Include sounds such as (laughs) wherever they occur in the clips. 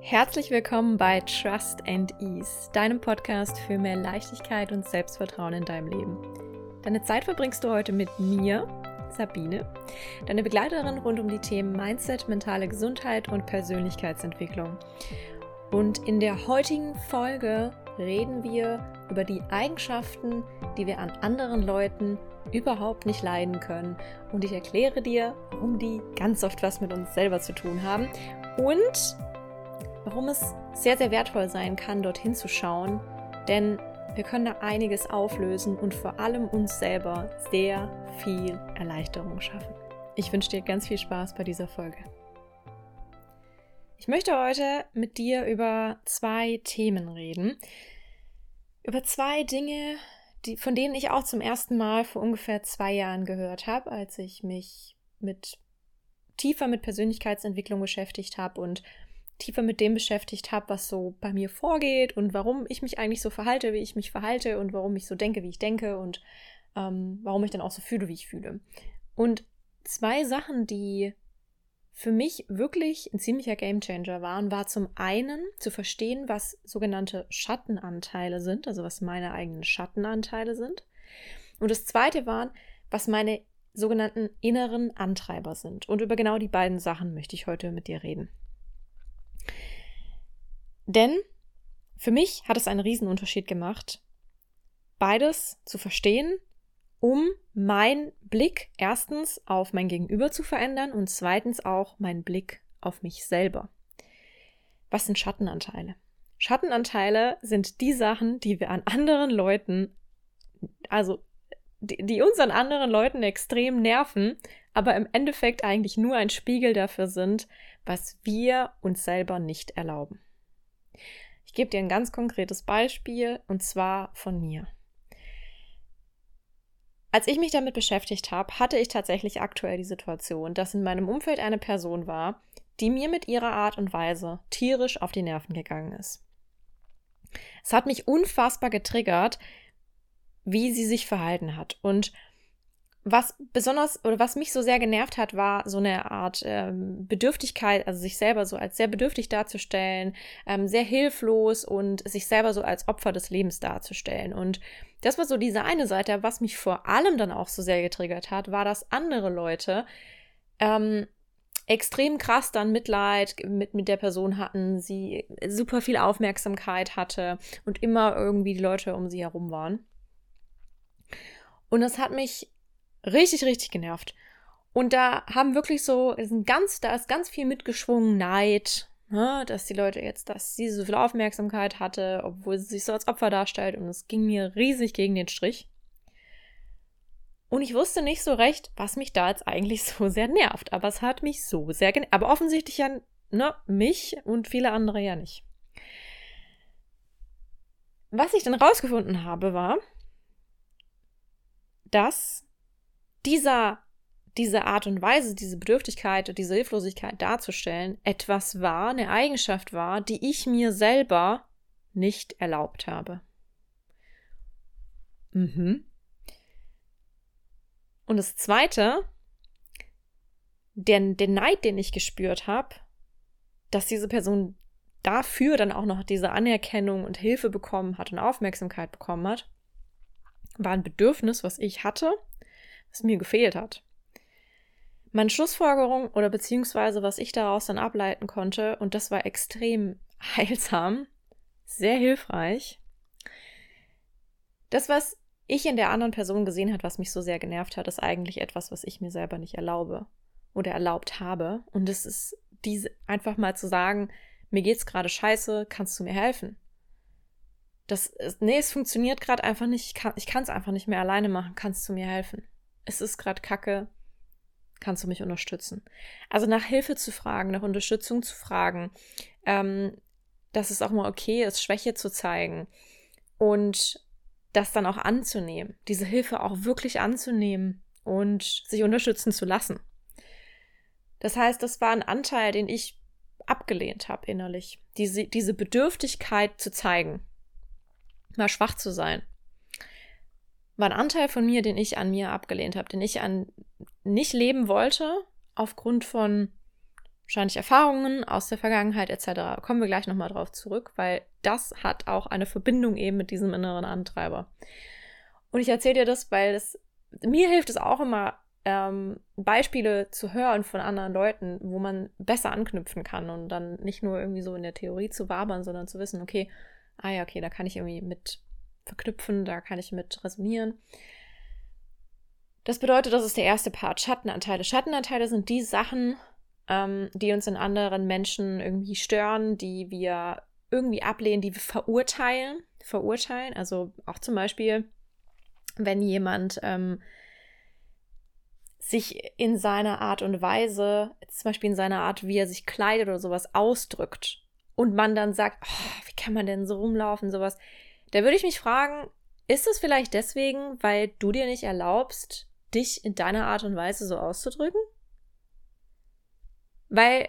Herzlich willkommen bei Trust and Ease, deinem Podcast für mehr Leichtigkeit und Selbstvertrauen in deinem Leben. Deine Zeit verbringst du heute mit mir, Sabine, deine Begleiterin rund um die Themen Mindset, mentale Gesundheit und Persönlichkeitsentwicklung. Und in der heutigen Folge reden wir über die Eigenschaften, die wir an anderen Leuten überhaupt nicht leiden können. Und ich erkläre dir, warum die ganz oft was mit uns selber zu tun haben und warum es sehr, sehr wertvoll sein kann, dorthin zu schauen. Denn wir können da einiges auflösen und vor allem uns selber sehr viel Erleichterung schaffen. Ich wünsche dir ganz viel Spaß bei dieser Folge. Ich möchte heute mit dir über zwei Themen reden. Über zwei Dinge, die, von denen ich auch zum ersten Mal vor ungefähr zwei Jahren gehört habe, als ich mich mit tiefer mit Persönlichkeitsentwicklung beschäftigt habe und tiefer mit dem beschäftigt habe, was so bei mir vorgeht und warum ich mich eigentlich so verhalte, wie ich mich verhalte und warum ich so denke, wie ich denke und ähm, warum ich dann auch so fühle, wie ich fühle. Und zwei Sachen, die für mich wirklich ein ziemlicher Gamechanger waren, war zum einen zu verstehen, was sogenannte Schattenanteile sind, also was meine eigenen Schattenanteile sind. Und das zweite waren, was meine sogenannten inneren Antreiber sind. Und über genau die beiden Sachen möchte ich heute mit dir reden. Denn für mich hat es einen Riesenunterschied gemacht, beides zu verstehen, um meinen Blick erstens auf mein Gegenüber zu verändern und zweitens auch meinen Blick auf mich selber. Was sind Schattenanteile? Schattenanteile sind die Sachen, die wir an anderen Leuten, also die, die uns an anderen Leuten extrem nerven, aber im Endeffekt eigentlich nur ein Spiegel dafür sind, was wir uns selber nicht erlauben. Ich gebe dir ein ganz konkretes Beispiel und zwar von mir. Als ich mich damit beschäftigt habe, hatte ich tatsächlich aktuell die Situation, dass in meinem Umfeld eine Person war, die mir mit ihrer Art und Weise tierisch auf die Nerven gegangen ist. Es hat mich unfassbar getriggert, wie sie sich verhalten hat. Und was besonders oder was mich so sehr genervt hat, war so eine Art ähm, Bedürftigkeit, also sich selber so als sehr bedürftig darzustellen, ähm, sehr hilflos und sich selber so als Opfer des Lebens darzustellen. Und das war so diese eine Seite, was mich vor allem dann auch so sehr getriggert hat, war, dass andere Leute ähm, extrem krass dann Mitleid mit, mit der Person hatten, sie super viel Aufmerksamkeit hatte und immer irgendwie die Leute um sie herum waren. Und das hat mich richtig, richtig genervt. Und da haben wirklich so, ist ganz, da ist ganz viel mitgeschwungen, Neid, ne, dass die Leute jetzt, dass sie so viel Aufmerksamkeit hatte, obwohl sie sich so als Opfer darstellt. Und es ging mir riesig gegen den Strich. Und ich wusste nicht so recht, was mich da jetzt eigentlich (laughs) so sehr nervt. Aber es hat mich so sehr genervt. Aber offensichtlich ja, ne, mich und viele andere ja nicht. Was ich dann rausgefunden habe, war, dass dieser, diese Art und Weise, diese Bedürftigkeit und diese Hilflosigkeit darzustellen, etwas war, eine Eigenschaft war, die ich mir selber nicht erlaubt habe. Mhm. Und das Zweite, der, der Neid, den ich gespürt habe, dass diese Person dafür dann auch noch diese Anerkennung und Hilfe bekommen hat und Aufmerksamkeit bekommen hat, war ein Bedürfnis, was ich hatte, was mir gefehlt hat. Meine Schlussfolgerung oder beziehungsweise was ich daraus dann ableiten konnte, und das war extrem (laughs) heilsam, sehr hilfreich. Das, was ich in der anderen Person gesehen hat, was mich so sehr genervt hat, ist eigentlich etwas, was ich mir selber nicht erlaube oder erlaubt habe. Und es ist diese einfach mal zu sagen, mir geht's gerade scheiße, kannst du mir helfen? Das ist, nee, es funktioniert gerade einfach nicht. Ich kann es einfach nicht mehr alleine machen. Kannst du mir helfen? Es ist gerade Kacke. Kannst du mich unterstützen? Also nach Hilfe zu fragen, nach Unterstützung zu fragen, ähm, dass es auch mal okay ist, Schwäche zu zeigen und das dann auch anzunehmen, diese Hilfe auch wirklich anzunehmen und sich unterstützen zu lassen. Das heißt, das war ein Anteil, den ich abgelehnt habe innerlich. Diese, diese Bedürftigkeit zu zeigen mal schwach zu sein. War ein Anteil von mir, den ich an mir abgelehnt habe, den ich an nicht leben wollte, aufgrund von wahrscheinlich Erfahrungen aus der Vergangenheit etc. Kommen wir gleich nochmal drauf zurück, weil das hat auch eine Verbindung eben mit diesem inneren Antreiber. Und ich erzähle dir das, weil es mir hilft es auch immer, ähm, Beispiele zu hören von anderen Leuten, wo man besser anknüpfen kann und dann nicht nur irgendwie so in der Theorie zu wabern, sondern zu wissen, okay, ah ja, okay, da kann ich irgendwie mit verknüpfen, da kann ich mit resonieren. Das bedeutet, das ist der erste Part, Schattenanteile. Schattenanteile sind die Sachen, ähm, die uns in anderen Menschen irgendwie stören, die wir irgendwie ablehnen, die wir verurteilen. Verurteilen, also auch zum Beispiel, wenn jemand ähm, sich in seiner Art und Weise, zum Beispiel in seiner Art, wie er sich kleidet oder sowas ausdrückt und man dann sagt, oh, wie kann man denn so rumlaufen, sowas, da würde ich mich fragen, ist es vielleicht deswegen, weil du dir nicht erlaubst, dich in deiner Art und Weise so auszudrücken? Weil,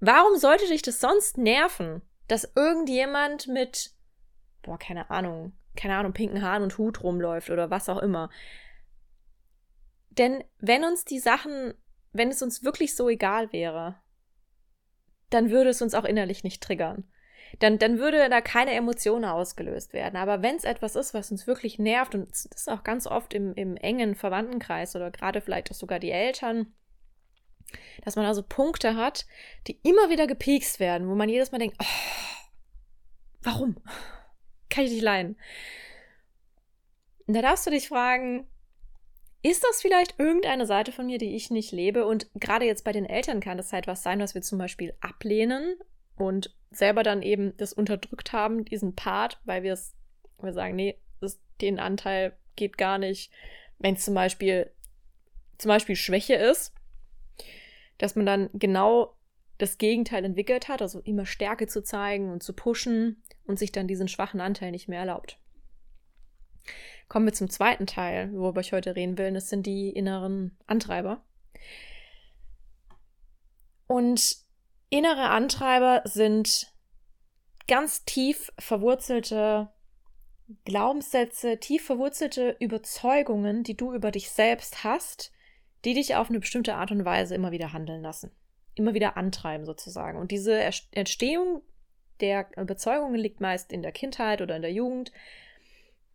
warum sollte dich das sonst nerven, dass irgendjemand mit, boah, keine Ahnung, keine Ahnung, pinken Haaren und Hut rumläuft oder was auch immer? Denn wenn uns die Sachen, wenn es uns wirklich so egal wäre, dann würde es uns auch innerlich nicht triggern. Dann, dann würde da keine Emotionen ausgelöst werden. Aber wenn es etwas ist, was uns wirklich nervt, und das ist auch ganz oft im, im engen Verwandtenkreis oder gerade vielleicht auch sogar die Eltern, dass man also Punkte hat, die immer wieder gepiekst werden, wo man jedes Mal denkt, oh, warum? Kann ich nicht leiden. Und da darfst du dich fragen, ist das vielleicht irgendeine Seite von mir, die ich nicht lebe? Und gerade jetzt bei den Eltern kann das halt was sein, was wir zum Beispiel ablehnen und selber dann eben das unterdrückt haben, diesen Part, weil wir es, wir sagen, nee, das, den Anteil geht gar nicht. Wenn es zum Beispiel, zum Beispiel Schwäche ist, dass man dann genau das Gegenteil entwickelt hat, also immer Stärke zu zeigen und zu pushen und sich dann diesen schwachen Anteil nicht mehr erlaubt. Kommen wir zum zweiten Teil, worüber ich heute reden will. Das sind die inneren Antreiber. Und innere Antreiber sind ganz tief verwurzelte Glaubenssätze, tief verwurzelte Überzeugungen, die du über dich selbst hast, die dich auf eine bestimmte Art und Weise immer wieder handeln lassen. Immer wieder antreiben sozusagen. Und diese Entstehung der Überzeugungen liegt meist in der Kindheit oder in der Jugend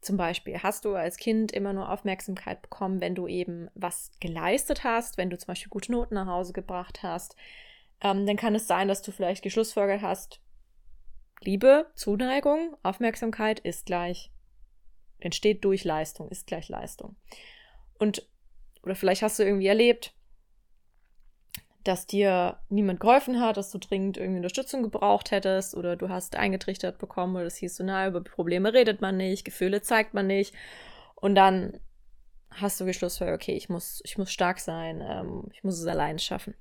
zum Beispiel hast du als Kind immer nur Aufmerksamkeit bekommen, wenn du eben was geleistet hast, wenn du zum Beispiel gute Noten nach Hause gebracht hast. Ähm, dann kann es sein, dass du vielleicht geschlussfolgert hast, Liebe, Zuneigung, Aufmerksamkeit ist gleich, entsteht durch Leistung, ist gleich Leistung. Und, oder vielleicht hast du irgendwie erlebt, dass dir niemand geholfen hat, dass du dringend irgendwie Unterstützung gebraucht hättest oder du hast eingetrichtert bekommen oder es hieß so, na, über Probleme redet man nicht, Gefühle zeigt man nicht und dann hast du geschlussfolgert, okay, ich muss, ich muss stark sein, ähm, ich muss es allein schaffen.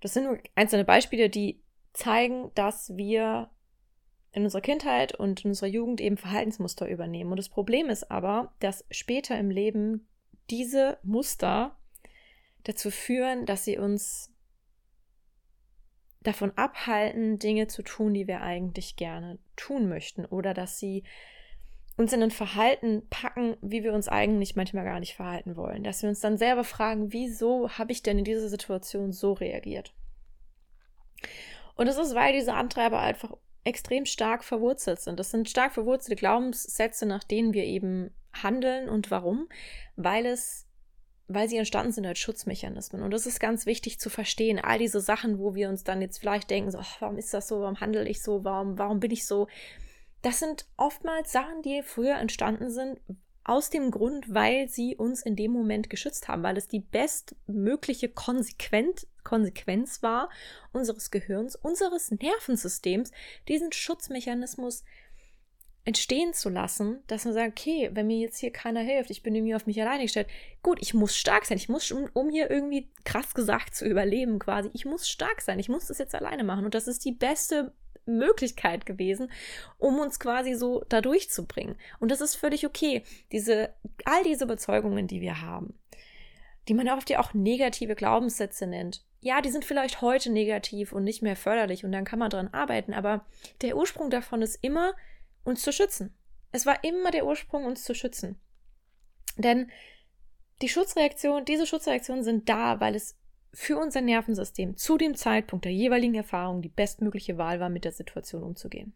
Das sind nur einzelne Beispiele, die zeigen, dass wir in unserer Kindheit und in unserer Jugend eben Verhaltensmuster übernehmen. Und das Problem ist aber, dass später im Leben diese Muster dazu führen, dass sie uns davon abhalten, Dinge zu tun, die wir eigentlich gerne tun möchten oder dass sie uns in ein Verhalten packen, wie wir uns eigentlich manchmal gar nicht verhalten wollen. Dass wir uns dann selber fragen, wieso habe ich denn in dieser Situation so reagiert? Und es ist, weil diese Antreiber einfach extrem stark verwurzelt sind. Das sind stark verwurzelte Glaubenssätze, nach denen wir eben handeln. Und warum? Weil es weil sie entstanden sind als Schutzmechanismen. Und das ist ganz wichtig zu verstehen. All diese Sachen, wo wir uns dann jetzt vielleicht denken, so, ach, warum ist das so, warum handle ich so, warum, warum bin ich so? Das sind oftmals Sachen, die früher entstanden sind, aus dem Grund, weil sie uns in dem Moment geschützt haben, weil es die bestmögliche Konsequenz, Konsequenz war unseres Gehirns, unseres Nervensystems, diesen Schutzmechanismus entstehen zu lassen, dass man sagt, okay, wenn mir jetzt hier keiner hilft, ich bin irgendwie auf mich alleine gestellt, gut, ich muss stark sein, ich muss, um, hier irgendwie krass gesagt zu überleben quasi, ich muss stark sein, ich muss das jetzt alleine machen. Und das ist die beste Möglichkeit gewesen, um uns quasi so da durchzubringen. Und das ist völlig okay. Diese, all diese Überzeugungen, die wir haben, die man oft ja auch negative Glaubenssätze nennt. Ja, die sind vielleicht heute negativ und nicht mehr förderlich und dann kann man dran arbeiten, aber der Ursprung davon ist immer, uns zu schützen. Es war immer der Ursprung, uns zu schützen. Denn die Schutzreaktion, diese Schutzreaktionen sind da, weil es für unser Nervensystem zu dem Zeitpunkt der jeweiligen Erfahrung die bestmögliche Wahl war, mit der Situation umzugehen.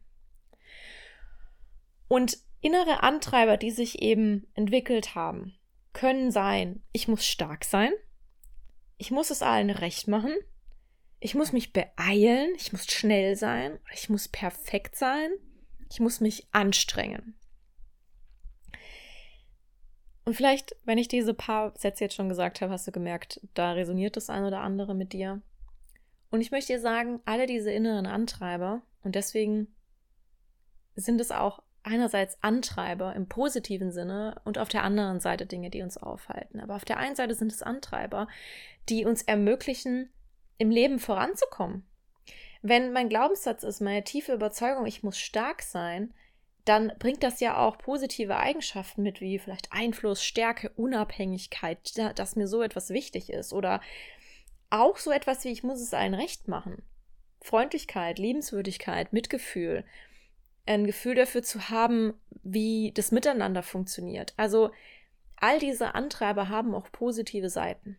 Und innere Antreiber, die sich eben entwickelt haben, können sein, ich muss stark sein, ich muss es allen recht machen, ich muss mich beeilen, ich muss schnell sein, ich muss perfekt sein, ich muss mich anstrengen. Und vielleicht, wenn ich diese paar Sätze jetzt schon gesagt habe, hast du gemerkt, da resoniert das ein oder andere mit dir. Und ich möchte dir sagen, alle diese inneren Antreiber, und deswegen sind es auch einerseits Antreiber im positiven Sinne und auf der anderen Seite Dinge, die uns aufhalten. Aber auf der einen Seite sind es Antreiber, die uns ermöglichen, im Leben voranzukommen. Wenn mein Glaubenssatz ist, meine tiefe Überzeugung, ich muss stark sein, dann bringt das ja auch positive Eigenschaften mit, wie vielleicht Einfluss, Stärke, Unabhängigkeit, dass mir so etwas wichtig ist. Oder auch so etwas wie, ich muss es allen recht machen. Freundlichkeit, Liebenswürdigkeit, Mitgefühl, ein Gefühl dafür zu haben, wie das Miteinander funktioniert. Also all diese Antreiber haben auch positive Seiten.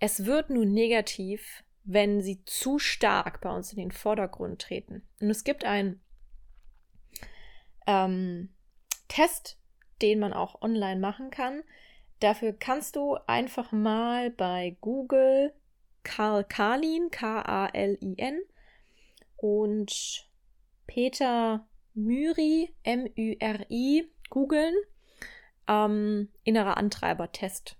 Es wird nun negativ, wenn sie zu stark bei uns in den Vordergrund treten. Und es gibt einen ähm, Test, den man auch online machen kann. Dafür kannst du einfach mal bei Google Karl Kalin, K-A-L-I-N und Peter Myri, M-Ü-R-I, googeln. Ähm, innerer Antreiber-Test.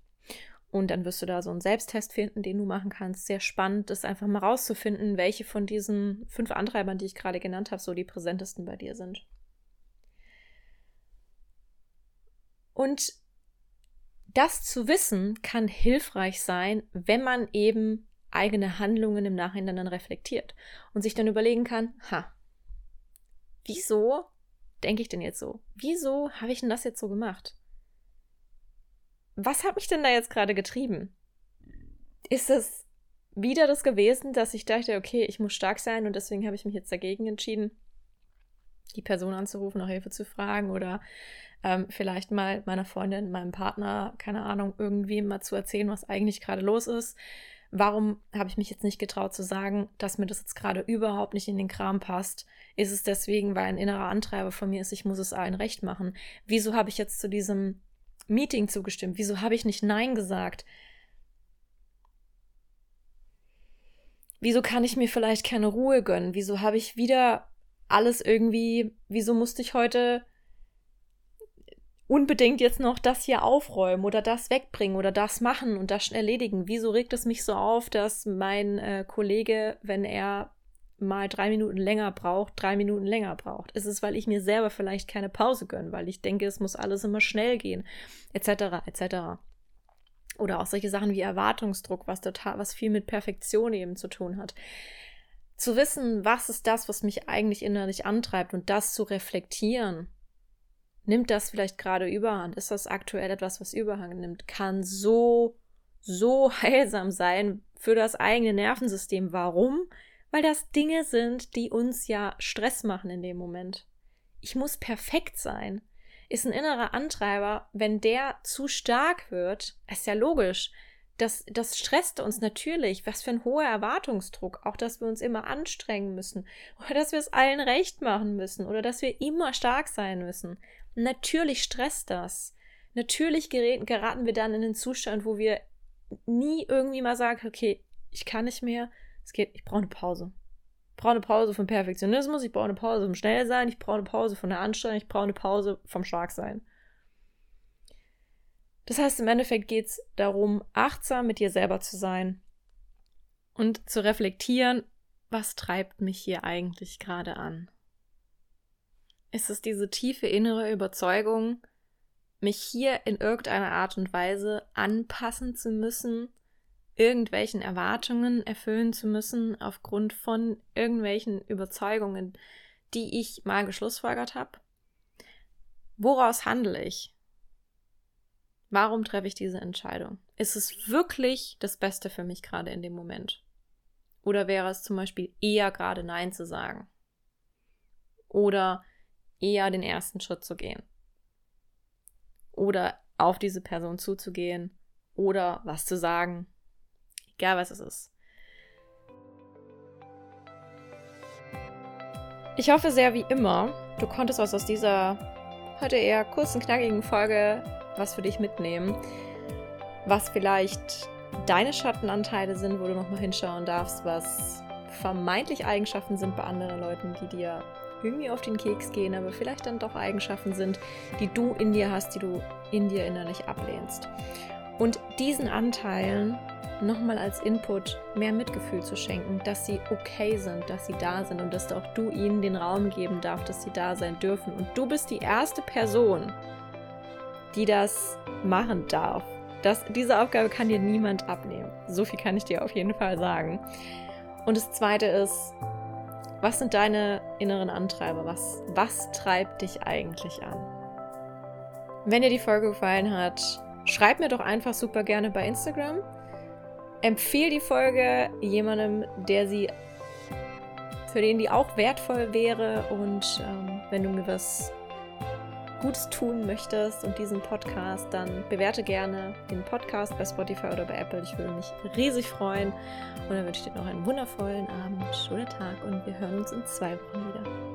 Und dann wirst du da so einen Selbsttest finden, den du machen kannst. Sehr spannend, das einfach mal rauszufinden, welche von diesen fünf Antreibern, die ich gerade genannt habe, so die präsentesten bei dir sind. Und das zu wissen kann hilfreich sein, wenn man eben eigene Handlungen im Nachhinein dann reflektiert und sich dann überlegen kann, ha, wieso denke ich denn jetzt so? Wieso habe ich denn das jetzt so gemacht? was hat mich denn da jetzt gerade getrieben? Ist es wieder das gewesen, dass ich dachte, okay, ich muss stark sein und deswegen habe ich mich jetzt dagegen entschieden, die Person anzurufen, nach Hilfe zu fragen oder ähm, vielleicht mal meiner Freundin, meinem Partner, keine Ahnung, irgendwie mal zu erzählen, was eigentlich gerade los ist. Warum habe ich mich jetzt nicht getraut zu sagen, dass mir das jetzt gerade überhaupt nicht in den Kram passt? Ist es deswegen, weil ein innerer Antreiber von mir ist, ich muss es allen recht machen? Wieso habe ich jetzt zu diesem Meeting zugestimmt? Wieso habe ich nicht Nein gesagt? Wieso kann ich mir vielleicht keine Ruhe gönnen? Wieso habe ich wieder alles irgendwie, wieso musste ich heute unbedingt jetzt noch das hier aufräumen oder das wegbringen oder das machen und das schon erledigen? Wieso regt es mich so auf, dass mein äh, Kollege, wenn er mal drei Minuten länger braucht, drei Minuten länger braucht? Ist es, weil ich mir selber vielleicht keine Pause gönne, weil ich denke, es muss alles immer schnell gehen, etc., etc. Oder auch solche Sachen wie Erwartungsdruck, was total, was viel mit Perfektion eben zu tun hat. Zu wissen, was ist das, was mich eigentlich innerlich antreibt und das zu reflektieren. Nimmt das vielleicht gerade Überhand? Ist das aktuell etwas, was Überhang nimmt? Kann so, so (laughs) heilsam sein für das eigene Nervensystem. Warum? weil das Dinge sind, die uns ja Stress machen in dem Moment. Ich muss perfekt sein. Ist ein innerer Antreiber, wenn der zu stark wird, ist ja logisch. Das, das stresst uns natürlich. Was für ein hoher Erwartungsdruck. Auch, dass wir uns immer anstrengen müssen. Oder dass wir es allen recht machen müssen. Oder dass wir immer stark sein müssen. Natürlich stresst das. Natürlich geraten wir dann in den Zustand, wo wir nie irgendwie mal sagen, okay, ich kann nicht mehr, es geht, ich brauche eine Pause. Ich brauche eine Pause vom Perfektionismus, ich brauche eine Pause vom Schnellsein, ich brauche eine Pause von der Anstrengung, ich brauche eine Pause vom Starksein. Das heißt, im Endeffekt geht es darum, achtsam mit dir selber zu sein und zu reflektieren, was treibt mich hier eigentlich gerade an? Ist es diese tiefe innere Überzeugung, mich hier in irgendeiner Art und Weise anpassen zu müssen irgendwelchen Erwartungen erfüllen zu müssen aufgrund von irgendwelchen Überzeugungen, die ich mal geschlussfolgert habe? Woraus handle ich? Warum treffe ich diese Entscheidung? Ist es wirklich das Beste für mich gerade in dem Moment? Oder wäre es zum Beispiel eher gerade Nein zu sagen? Oder eher den ersten Schritt zu gehen? Oder auf diese Person zuzugehen? Oder was zu sagen? Egal was es ist. Ich hoffe sehr wie immer, du konntest was aus dieser heute eher kurzen, knackigen Folge was für dich mitnehmen, was vielleicht deine Schattenanteile sind, wo du nochmal hinschauen darfst, was vermeintlich Eigenschaften sind bei anderen Leuten, die dir irgendwie auf den Keks gehen, aber vielleicht dann doch Eigenschaften sind, die du in dir hast, die du in dir innerlich ablehnst. Und diesen Anteilen nochmal als Input mehr Mitgefühl zu schenken, dass sie okay sind, dass sie da sind und dass auch du ihnen den Raum geben darfst, dass sie da sein dürfen. Und du bist die erste Person, die das machen darf. Das, diese Aufgabe kann dir niemand abnehmen. So viel kann ich dir auf jeden Fall sagen. Und das Zweite ist, was sind deine inneren Antreiber? Was, was treibt dich eigentlich an? Wenn dir die Folge gefallen hat, schreib mir doch einfach super gerne bei Instagram. Empfehle die Folge jemandem, der sie, für den die auch wertvoll wäre. Und ähm, wenn du mir was Gutes tun möchtest und diesen Podcast, dann bewerte gerne den Podcast bei Spotify oder bei Apple. Ich würde mich riesig freuen. Und dann wünsche ich dir noch einen wundervollen Abend oder Tag und wir hören uns in zwei Wochen wieder.